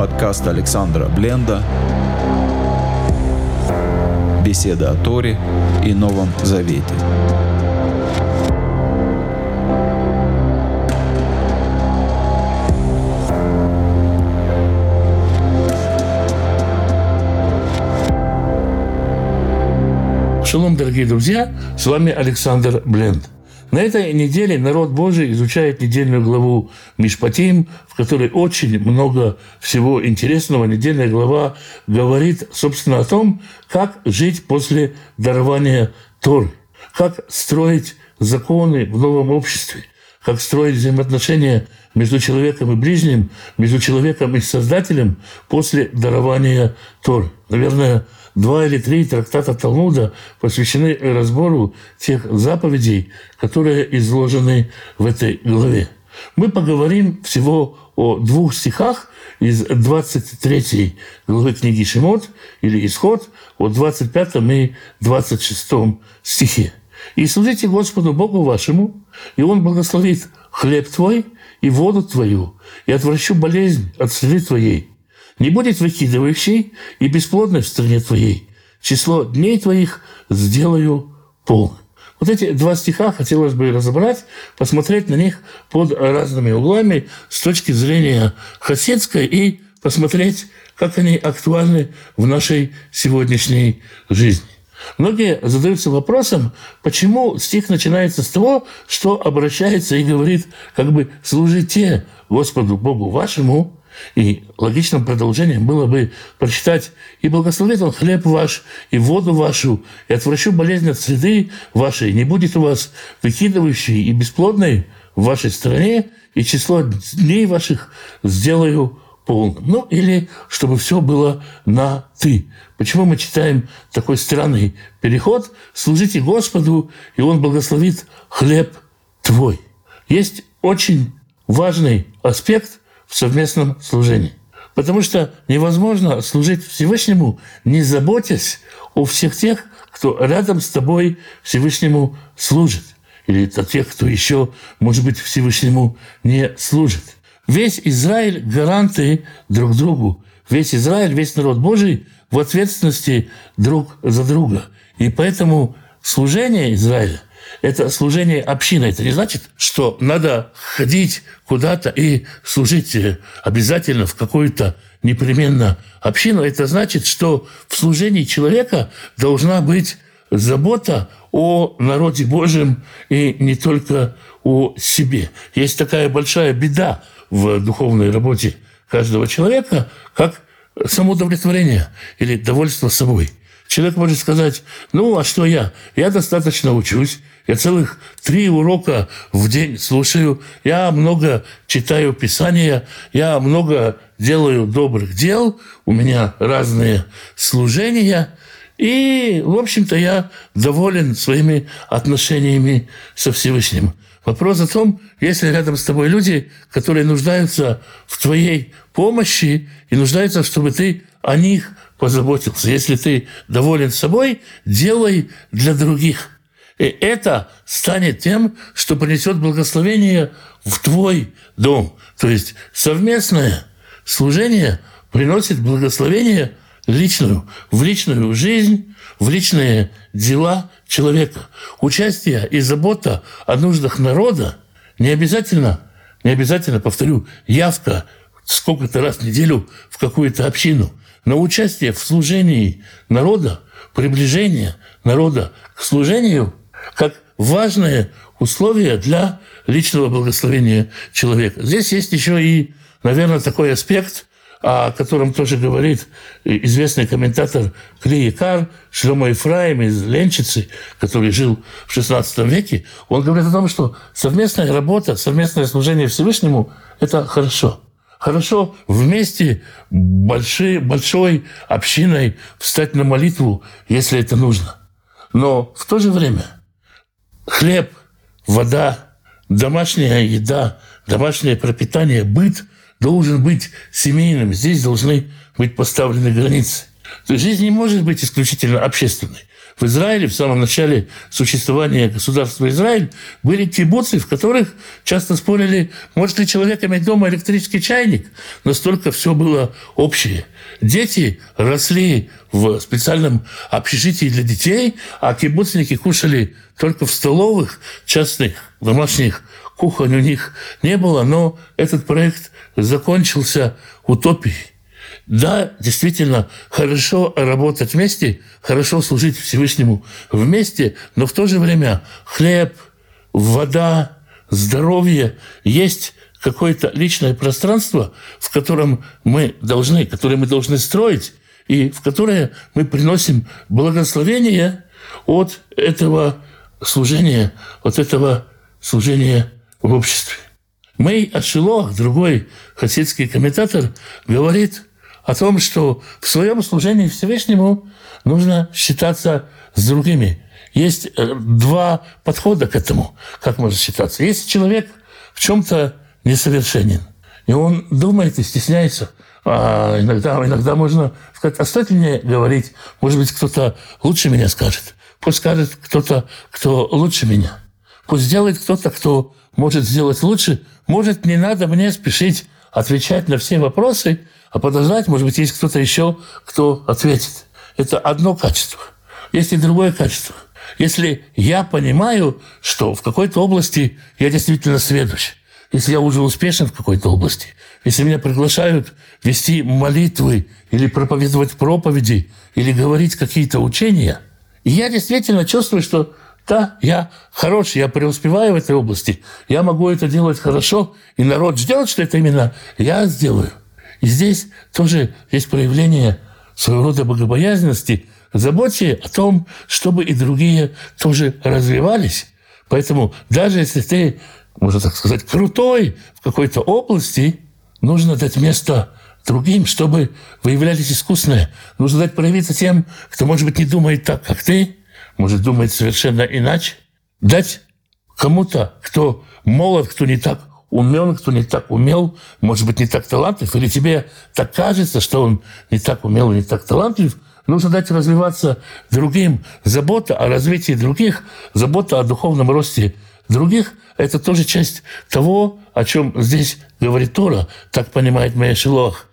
Подкаст Александра Бленда. Беседа о Торе и Новом Завете. Шалом, дорогие друзья, с вами Александр Бленд. На этой неделе народ Божий изучает недельную главу Мишпатим, в которой очень много всего интересного. Недельная глава говорит, собственно, о том, как жить после дарования Торы, как строить законы в новом обществе, как строить взаимоотношения между человеком и ближним, между человеком и Создателем после дарования Торы. Наверное, два или три трактата Талмуда посвящены разбору тех заповедей, которые изложены в этой главе. Мы поговорим всего о двух стихах из 23 главы книги Шимот или Исход, о 25 и 26 стихе. «И служите Господу Богу вашему, и Он благословит хлеб твой и воду твою, и отвращу болезнь от среды твоей, не будет выкидывающей и бесплодной в стране твоей. Число дней твоих сделаю полным. Вот эти два стиха хотелось бы разобрать, посмотреть на них под разными углами с точки зрения хасидской и посмотреть, как они актуальны в нашей сегодняшней жизни. Многие задаются вопросом, почему стих начинается с того, что обращается и говорит, как бы «служите Господу Богу вашему», и логичным продолжением было бы прочитать «И благословит он хлеб ваш, и воду вашу, и отвращу болезнь от среды вашей, не будет у вас выкидывающей и бесплодной в вашей стране, и число дней ваших сделаю полным». Ну, или чтобы все было на «ты». Почему мы читаем такой странный переход? «Служите Господу, и Он благословит хлеб твой». Есть очень важный аспект – в совместном служении. Потому что невозможно служить Всевышнему, не заботясь о всех тех, кто рядом с тобой Всевышнему служит. Или о тех, кто еще, может быть, Всевышнему не служит. Весь Израиль – гаранты друг другу. Весь Израиль, весь народ Божий в ответственности друг за друга. И поэтому служение Израиля это служение общины. Это не значит, что надо ходить куда-то и служить обязательно в какую-то непременно общину. Это значит, что в служении человека должна быть забота о народе Божьем и не только о себе. Есть такая большая беда в духовной работе каждого человека, как самоудовлетворение или довольство собой. Человек может сказать, ну, а что я? Я достаточно учусь, я целых три урока в день слушаю, я много читаю Писания, я много делаю добрых дел, у меня разные служения, и, в общем-то, я доволен своими отношениями со Всевышним. Вопрос о том, есть ли рядом с тобой люди, которые нуждаются в твоей помощи и нуждаются, чтобы ты о них позаботился. Если ты доволен собой, делай для других. И это станет тем, что принесет благословение в твой дом. То есть совместное служение приносит благословение личную, в личную жизнь, в личные дела человека. Участие и забота о нуждах народа не обязательно, не обязательно, повторю, явка сколько-то раз в неделю в какую-то общину, но участие в служении народа, приближение народа к служению – как важное условие для личного благословения человека. Здесь есть еще и, наверное, такой аспект, о котором тоже говорит известный комментатор Клей Кар, Шлема Ефраим из Ленчицы, который жил в XVI веке. Он говорит о том, что совместная работа, совместное служение Всевышнему – это хорошо. Хорошо вместе большой, большой общиной встать на молитву, если это нужно. Но в то же время – хлеб, вода, домашняя еда, домашнее пропитание, быт должен быть семейным. Здесь должны быть поставлены границы. То есть жизнь не может быть исключительно общественной. В Израиле в самом начале существования государства Израиль были кибуцы, в которых часто спорили, может ли человек иметь дома электрический чайник. Настолько все было общее. Дети росли в специальном общежитии для детей, а кибуцники кушали только в столовых частных, домашних кухонь у них не было, но этот проект закончился утопией. Да, действительно, хорошо работать вместе, хорошо служить Всевышнему вместе, но в то же время хлеб, вода, здоровье есть какое-то личное пространство, в котором мы должны, которое мы должны строить, и в которое мы приносим благословение от этого служения, от этого служения в обществе. Мэй Ашилох, другой хасидский комментатор, говорит – о том, что в своем служении Всевышнему нужно считаться с другими. Есть э, два подхода к этому, как можно считаться. Если человек в чем-то несовершенен, и он думает и стесняется, а иногда, иногда можно сказать, стоит мне говорить, может быть, кто-то лучше меня скажет. Пусть скажет кто-то, кто лучше меня. Пусть сделает кто-то, кто может сделать лучше. Может, не надо мне спешить отвечать на все вопросы, а подождать, может быть, есть кто-то еще, кто ответит. Это одно качество. Есть и другое качество. Если я понимаю, что в какой-то области я действительно сведущ, если я уже успешен в какой-то области, если меня приглашают вести молитвы или проповедовать проповеди, или говорить какие-то учения, и я действительно чувствую, что да, я хороший, я преуспеваю в этой области, я могу это делать хорошо, и народ ждет, что это именно я сделаю. И здесь тоже есть проявление своего рода богобоязненности, заботе о том, чтобы и другие тоже развивались. Поэтому даже если ты, можно так сказать, крутой в какой-то области, нужно дать место другим, чтобы выявлялись искусные. Нужно дать проявиться тем, кто, может быть, не думает так, как ты, может думать совершенно иначе. Дать кому-то, кто молод, кто не так умен, кто не так умел, может быть, не так талантлив, или тебе так кажется, что он не так умел и не так талантлив, нужно дать развиваться другим. Забота о развитии других, забота о духовном росте других – это тоже часть того, о чем здесь говорит Тора, так понимает моя Шилох.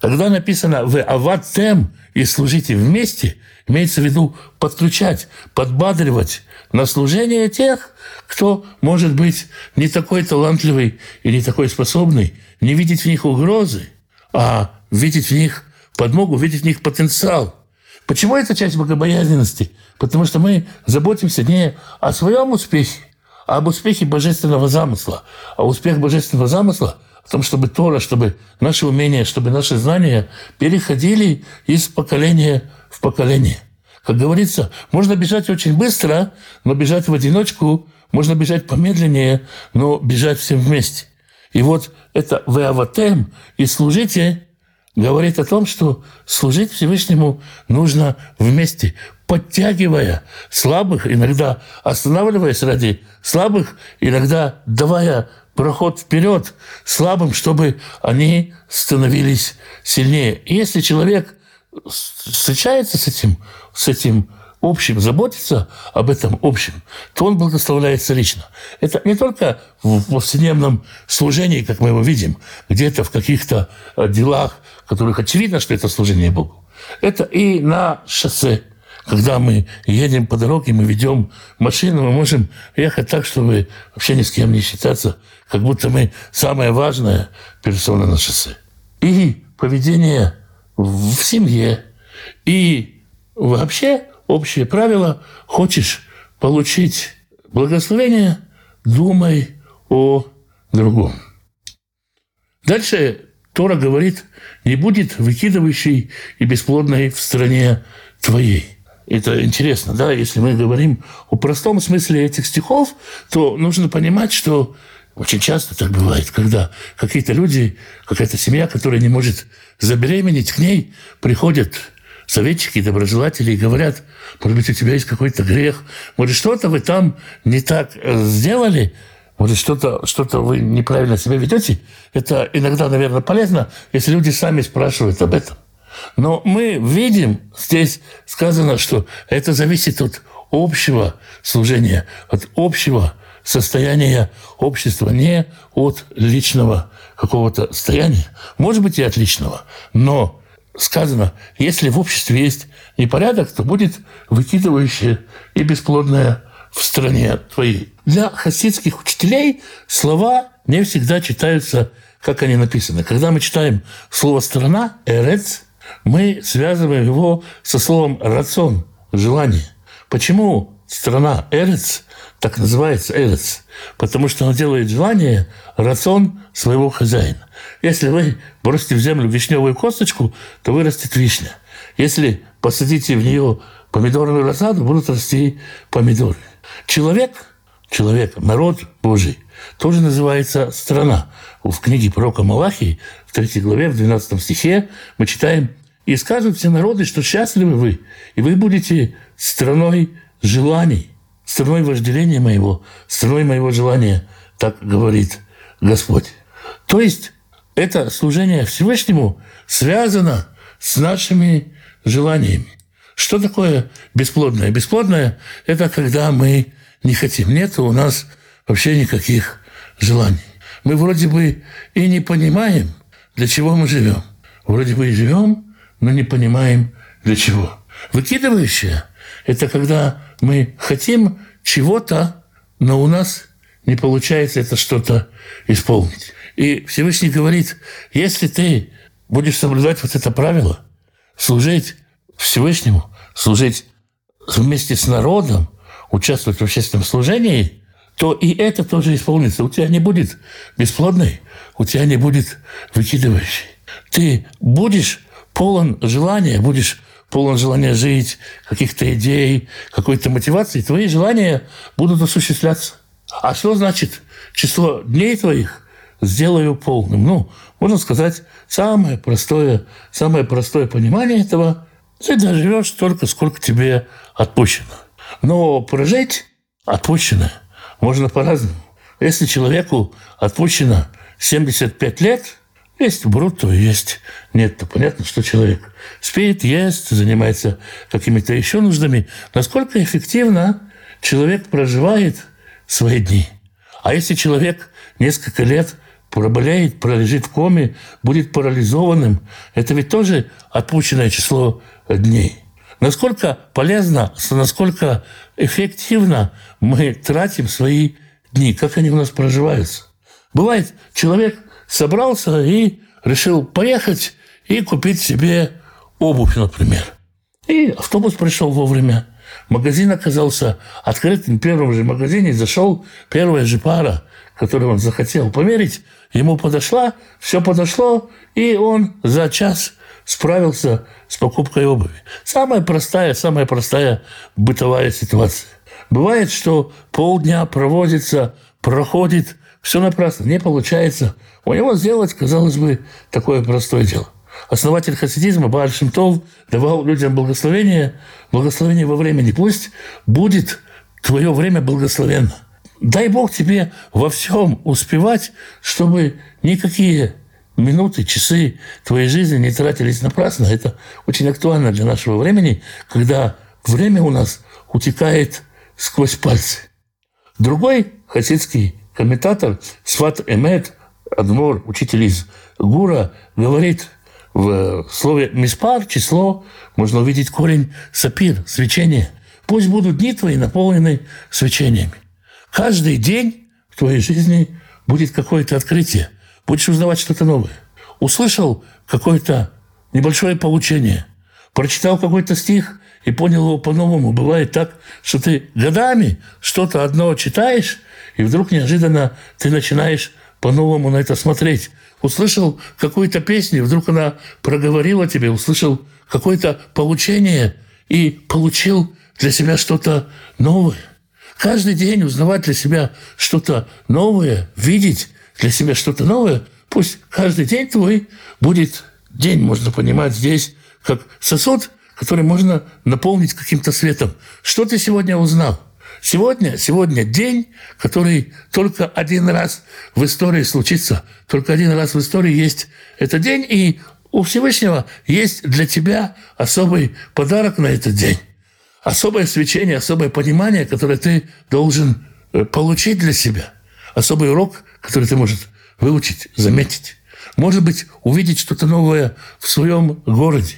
Когда написано «Вы аватем» и «служите вместе», имеется в виду подключать, подбадривать на служение тех, кто может быть не такой талантливый и не такой способный, не видеть в них угрозы, а видеть в них подмогу, видеть в них потенциал. Почему это часть богобоязненности? Потому что мы заботимся не о своем успехе, а об успехе божественного замысла. А успех божественного замысла – в том, чтобы Тора, чтобы наши умения, чтобы наши знания переходили из поколения в поколение. Как говорится, можно бежать очень быстро, но бежать в одиночку, можно бежать помедленнее, но бежать всем вместе. И вот это «Веаватем» и «служите» говорит о том, что служить Всевышнему нужно вместе, подтягивая слабых, иногда останавливаясь ради слабых, иногда давая проход вперед слабым, чтобы они становились сильнее. И если человек встречается с этим, с этим общим, заботится об этом общем, то он благословляется лично. Это не только в повседневном служении, как мы его видим, где-то в каких-то э, делах, в которых очевидно, что это служение Богу. Это и на шоссе, когда мы едем по дороге, мы ведем машину, мы можем ехать так, чтобы вообще ни с кем не считаться, как будто мы самая важная персона на шоссе. И поведение в семье, и вообще общее правило, хочешь получить благословение, думай о другом. Дальше Тора говорит, не будет выкидывающей и бесплодной в стране твоей. Это интересно, да, если мы говорим о простом смысле этих стихов, то нужно понимать, что очень часто так бывает, когда какие-то люди, какая-то семья, которая не может забеременеть, к ней приходят советчики, доброжелатели и говорят, может быть, у тебя есть какой-то грех, может, что-то вы там не так э, сделали, может, что-то что вы неправильно себя ведете. Это иногда, наверное, полезно, если люди сами спрашивают об этом. Но мы видим, здесь сказано, что это зависит от общего служения, от общего состояния общества, не от личного какого-то состояния. Может быть, и от личного. Но сказано, если в обществе есть непорядок, то будет выкидывающее и бесплодное в стране твоей. Для хасидских учителей слова не всегда читаются, как они написаны. Когда мы читаем слово «страна», «эрец», мы связываем его со словом «рацион», «желание». Почему страна «эрец» так называется «эрец»? Потому что она делает желание рацион своего хозяина. Если вы бросите в землю вишневую косточку, то вырастет вишня. Если посадите в нее помидорную рассаду, будут расти помидоры. Человек, человек, народ Божий, тоже называется страна. В книге пророка Малахии, в 3 главе, в 12 стихе, мы читаем «И скажут все народы, что счастливы вы, и вы будете страной желаний, страной вожделения моего, страной моего желания», так говорит Господь. То есть это служение Всевышнему связано с нашими желаниями. Что такое бесплодное? Бесплодное – это когда мы не хотим. Нет у нас вообще никаких желаний. Мы вроде бы и не понимаем, для чего мы живем. Вроде бы и живем, но не понимаем, для чего. Выкидывающее – это когда мы хотим чего-то, но у нас не получается это что-то исполнить. И Всевышний говорит, если ты будешь соблюдать вот это правило, служить Всевышнему, служить вместе с народом, участвовать в общественном служении, то и это тоже исполнится. У тебя не будет бесплодной, у тебя не будет выкидывающей. Ты будешь полон желания, будешь полон желания жить, каких-то идей, какой-то мотивации, твои желания будут осуществляться. А что значит число дней твоих сделаю полным? Ну, можно сказать, самое простое, самое простое понимание этого ты доживешь столько, сколько тебе отпущено. Но прожить отпущено можно по-разному. Если человеку отпущено 75 лет, есть брутто, есть нет, то понятно, что человек спит, ест, занимается какими-то еще нуждами. Насколько эффективно человек проживает свои дни. А если человек несколько лет проболеет, пролежит в коме, будет парализованным, это ведь тоже отпущенное число дней. Насколько полезно, насколько эффективно мы тратим свои дни, как они у нас проживаются. Бывает, человек собрался и решил поехать и купить себе обувь, например. И автобус пришел вовремя. Магазин оказался открытым. В первом же магазине зашел первая же пара, которую он захотел померить. Ему подошла, все подошло, и он за час справился с покупкой обуви. Самая простая, самая простая бытовая ситуация. Бывает, что полдня проводится, проходит, все напрасно, не получается. У него сделать, казалось бы, такое простое дело. Основатель хасидизма Бааль Шимтов давал людям благословение, благословение во времени. Пусть будет твое время благословенно. Дай Бог тебе во всем успевать, чтобы никакие минуты, часы твоей жизни не тратились напрасно. Это очень актуально для нашего времени, когда время у нас утекает сквозь пальцы. Другой хасидский комментатор Сват Эмет, Адмор, учитель из Гура, говорит в слове «миспар» число, можно увидеть корень сапир, свечение. Пусть будут дни твои наполнены свечениями. Каждый день в твоей жизни будет какое-то открытие – будешь узнавать что-то новое. Услышал какое-то небольшое получение, прочитал какой-то стих и понял его по-новому. Бывает так, что ты годами что-то одно читаешь, и вдруг неожиданно ты начинаешь по-новому на это смотреть. Услышал какую-то песню, вдруг она проговорила тебе, услышал какое-то получение и получил для себя что-то новое. Каждый день узнавать для себя что-то новое, видеть для себя что-то новое, пусть каждый день твой будет день, можно понимать здесь, как сосуд, который можно наполнить каким-то светом. Что ты сегодня узнал? Сегодня, сегодня день, который только один раз в истории случится. Только один раз в истории есть этот день, и у Всевышнего есть для тебя особый подарок на этот день. Особое свечение, особое понимание, которое ты должен э, получить для себя. Особый урок, который ты можешь выучить, заметить. Может быть, увидеть что-то новое в своем городе.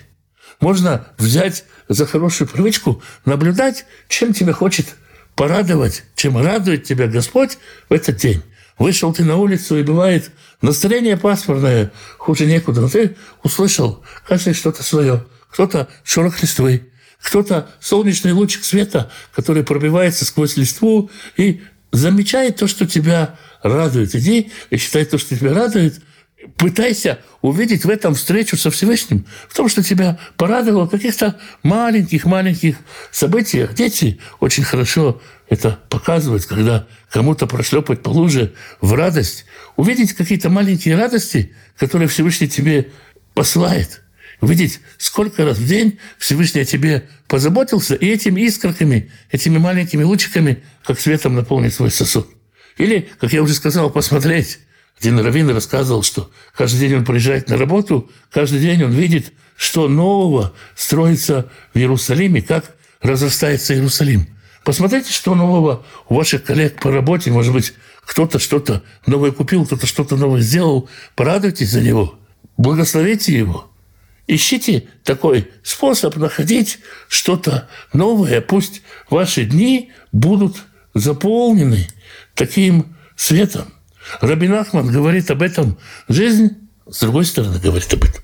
Можно взять за хорошую привычку наблюдать, чем тебя хочет порадовать, чем радует тебя Господь в этот день. Вышел ты на улицу, и бывает настроение пасмурное, хуже некуда, но ты услышал каждый что-то свое. Кто-то шорох листвы, кто-то солнечный лучик света, который пробивается сквозь листву и замечает то, что тебя радует. Иди и считай то, что тебя радует – пытайся увидеть в этом встречу со Всевышним, в том, что тебя порадовало в каких-то маленьких-маленьких событиях. Дети очень хорошо это показывают, когда кому-то прошлепать по луже в радость, увидеть какие-то маленькие радости, которые Всевышний тебе посылает. Увидеть, сколько раз в день Всевышний о тебе позаботился, и этими искорками, этими маленькими лучиками, как светом наполнить свой сосуд. Или, как я уже сказал, посмотреть один раввин рассказывал, что каждый день он приезжает на работу, каждый день он видит, что нового строится в Иерусалиме, как разрастается Иерусалим. Посмотрите, что нового у ваших коллег по работе. Может быть, кто-то что-то новое купил, кто-то что-то новое сделал. Порадуйтесь за него. Благословите его. Ищите такой способ находить что-то новое. Пусть ваши дни будут заполнены таким светом. Рабин Ахман говорит об этом. Жизнь, с другой стороны, говорит об этом.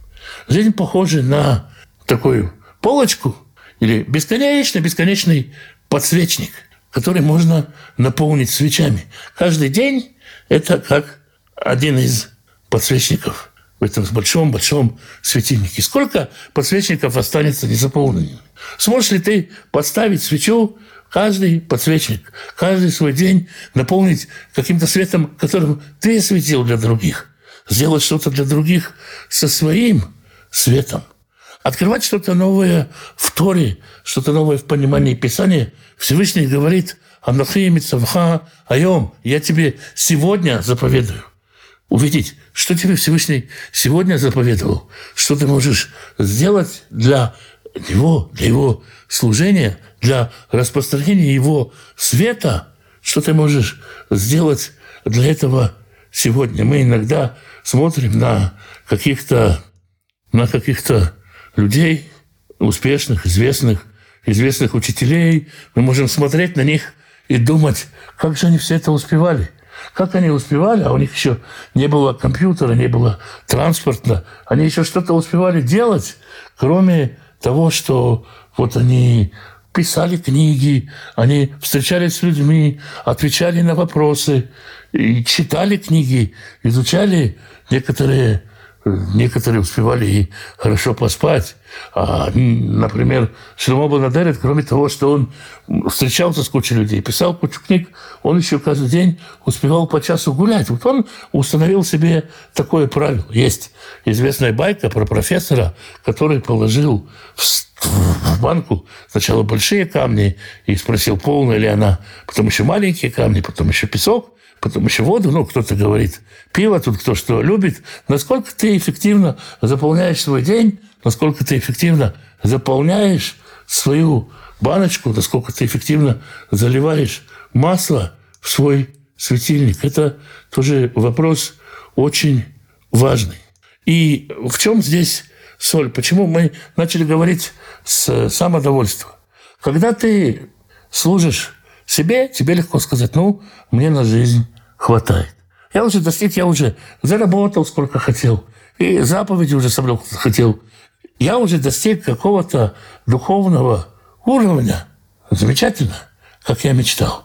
Жизнь похожа на такую полочку или бесконечный-бесконечный подсвечник, который можно наполнить свечами. Каждый день это как один из подсвечников в этом большом-большом светильнике. Сколько подсвечников останется незаполненными? Сможешь ли ты подставить свечу каждый подсвечник, каждый свой день наполнить каким-то светом, которым ты светил для других, сделать что-то для других со своим светом, открывать что-то новое в Торе, что-то новое в понимании Писания. Всевышний говорит, «Анахи митцавха айом» «Я тебе сегодня заповедую». Увидеть, что тебе Всевышний сегодня заповедовал, что ты можешь сделать для него, для его служения – для распространения его света, что ты можешь сделать для этого сегодня. Мы иногда смотрим на каких-то на каких-то людей, успешных, известных, известных учителей. Мы можем смотреть на них и думать, как же они все это успевали. Как они успевали, а у них еще не было компьютера, не было транспорта. Они еще что-то успевали делать, кроме того, что вот они писали книги, они встречались с людьми, отвечали на вопросы, и читали книги, изучали некоторые некоторые успевали и хорошо поспать. А, например, Шломо Банадерет, кроме того, что он встречался с кучей людей, писал кучу книг, он еще каждый день успевал по часу гулять. Вот он установил себе такое правило. Есть известная байка про профессора, который положил в в банку сначала большие камни и спросил, полная ли она, потом еще маленькие камни, потом еще песок, потом еще воду, ну, кто-то говорит, пиво, тут кто что любит. Насколько ты эффективно заполняешь свой день, насколько ты эффективно заполняешь свою баночку, насколько ты эффективно заливаешь масло в свой светильник. Это тоже вопрос очень важный. И в чем здесь соль? Почему мы начали говорить с самодовольства? Когда ты служишь себе, тебе легко сказать, ну, мне на жизнь хватает. Я уже достиг, я уже заработал сколько хотел, и заповеди уже соблюл хотел. Я уже достиг какого-то духовного уровня. Замечательно, как я мечтал.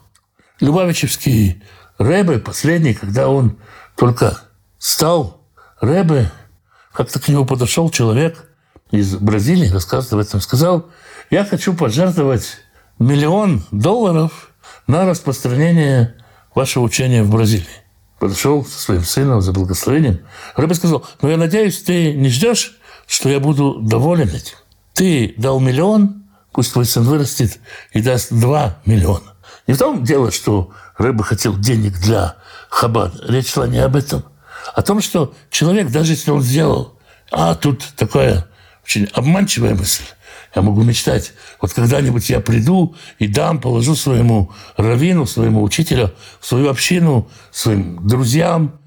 Любавичевский Рэбе, последний, когда он только стал Рэбе, как-то к нему подошел человек из Бразилии, рассказывает об этом, сказал, я хочу пожертвовать миллион долларов на распространение вашего учения в Бразилии. Подошел со своим сыном за благословением. Рэбе сказал, ну я надеюсь, ты не ждешь, что я буду доволен этим. Ты дал миллион, пусть твой сын вырастет и даст два миллиона. Не в том дело, что Рэбе хотел денег для Хабада. Речь шла не об этом. О том, что человек, даже если он сделал А тут такая очень обманчивая мысль. Я могу мечтать, вот когда-нибудь я приду и дам, положу своему раввину, своему учителю, свою общину, своим друзьям,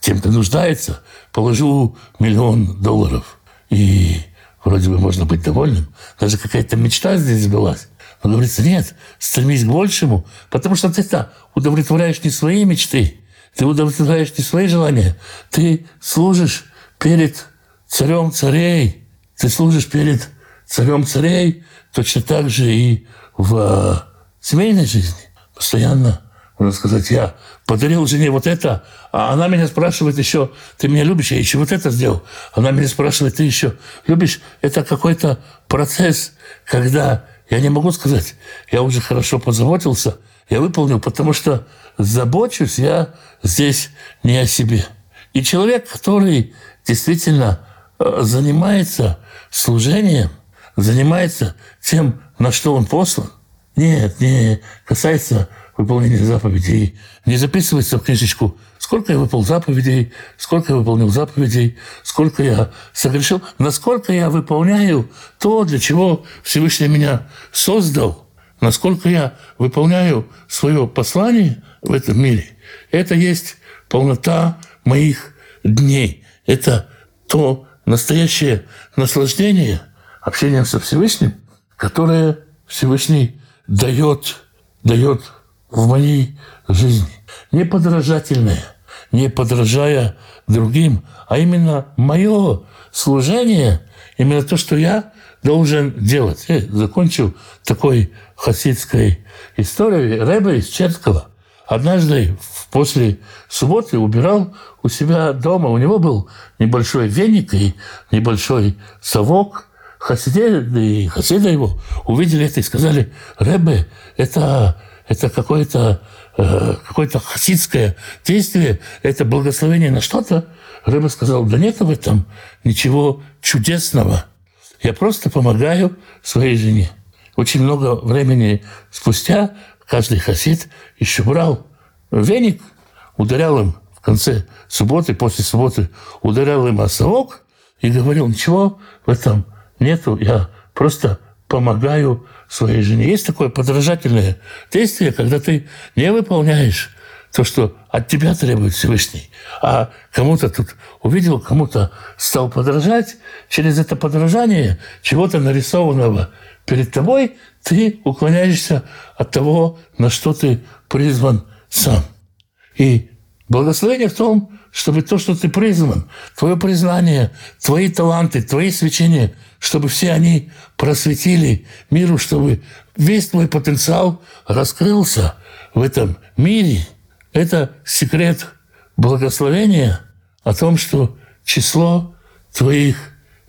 тем, кто нуждается, положу миллион долларов. И вроде бы можно быть довольным. Даже какая-то мечта здесь сбылась. Но говорится, нет, стремись к большему, потому что ты-то удовлетворяешь не свои мечты, ты удовлетворяешь не свои желания, ты служишь перед царем царей, ты служишь перед царем царей, точно так же и в э, семейной жизни. Постоянно, можно сказать, я подарил жене вот это, а она меня спрашивает еще, ты меня любишь, я еще вот это сделал. Она меня спрашивает, ты еще любишь? Это какой-то процесс, когда я не могу сказать, я уже хорошо позаботился, я выполнил, потому что забочусь я здесь не о себе. И человек, который действительно э, занимается служением, занимается тем, на что он послан, нет, не касается выполнения заповедей, не записывается в книжечку, сколько я выполнил заповедей, сколько я выполнил заповедей, сколько я согрешил, насколько я выполняю то, для чего Всевышний меня создал, насколько я выполняю свое послание в этом мире. Это есть полнота моих дней. Это то настоящее наслаждение общением со Всевышним, которое Всевышний дает, дает в моей жизни. Не подражательное, не подражая другим, а именно мое служение, именно то, что я должен делать. Я закончил такой хасидской историей. Рэбе из Черткова однажды после субботы убирал у себя дома. У него был небольшой веник и небольшой совок. Хасиды, и хасиды его увидели это и сказали, Рэбе, это это какое-то э, какое-то хасидское действие, это благословение на что-то. Рыба сказал, да нет в этом ничего чудесного. Я просто помогаю своей жене. Очень много времени спустя каждый хасид еще брал веник, ударял им в конце субботы, после субботы ударял им о совок и говорил, ничего в этом нету, я просто помогаю своей жене. Есть такое подражательное действие, когда ты не выполняешь то, что от тебя требует Всевышний, а кому-то тут увидел, кому-то стал подражать, через это подражание чего-то нарисованного перед тобой, ты уклоняешься от того, на что ты призван сам. И благословение в том, чтобы то, что ты призван, твое признание, твои таланты, твои свечения, чтобы все они просветили миру, чтобы весь твой потенциал раскрылся в этом мире. Это секрет благословения о том, что число твоих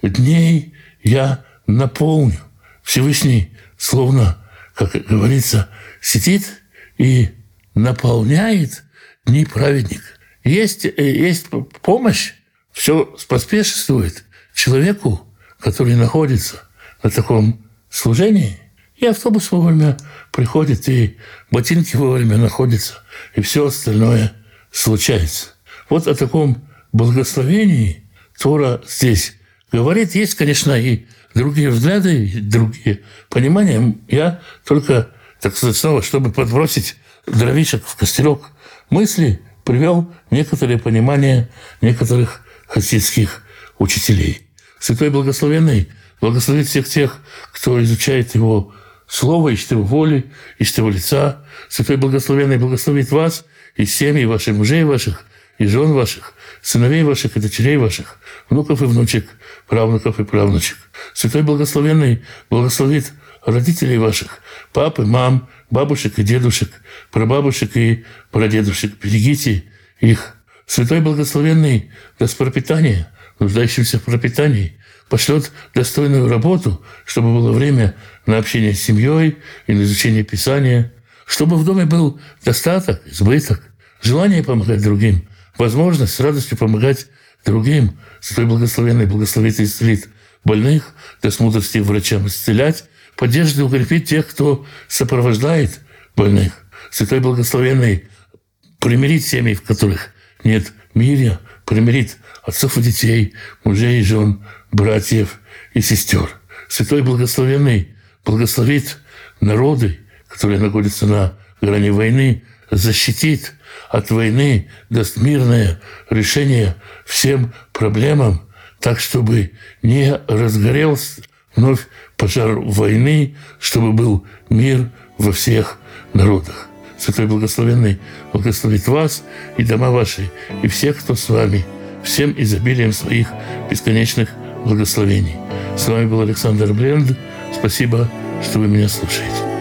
дней я наполню. Всевышний словно, как говорится, сидит и наполняет дни праведника. Есть, э, есть помощь, все споспешествует человеку, который находится на таком служении. И автобус вовремя приходит, и ботинки вовремя находятся, и все остальное случается. Вот о таком благословении Тора здесь говорит. Есть, конечно, и другие взгляды, и другие понимания. Я только, так сказать, снова, чтобы подбросить дровишек в костерок мысли, привел некоторое понимание некоторых хасидских учителей. Святой Благословенный благословит всех тех, кто изучает Его Слово, ищет Его воли, ищет Его лица. Святой Благословенный благословит вас и семьи ваших, мужей ваших, и жен ваших, сыновей ваших и дочерей ваших, внуков и внучек, правнуков и правнучек. Святой Благословенный благословит родителей ваших, папы, мам, бабушек и дедушек, прабабушек и прадедушек. Берегите их. Святой Благословенный даст пропитание нуждающимся в пропитании, пошлет достойную работу, чтобы было время на общение с семьей и на изучение Писания, чтобы в доме был достаток, избыток, желание помогать другим, возможность с радостью помогать другим. Святой Благословенный благословит и исцелит больных, даст мудрости врачам исцелять, поддержит и укрепит тех, кто сопровождает больных. Святой Благословенный примирит семьи, в которых нет мира, примирит отцов и детей, мужей и жен, братьев и сестер. Святой Благословенный благословит народы, которые находятся на грани войны, защитит от войны, даст мирное решение всем проблемам, так, чтобы не разгорелся вновь пожар войны, чтобы был мир во всех народах. Святой Благословенный благословит вас и дома ваши, и всех, кто с вами, всем изобилием своих бесконечных благословений. С вами был Александр Бленд. Спасибо, что вы меня слушаете.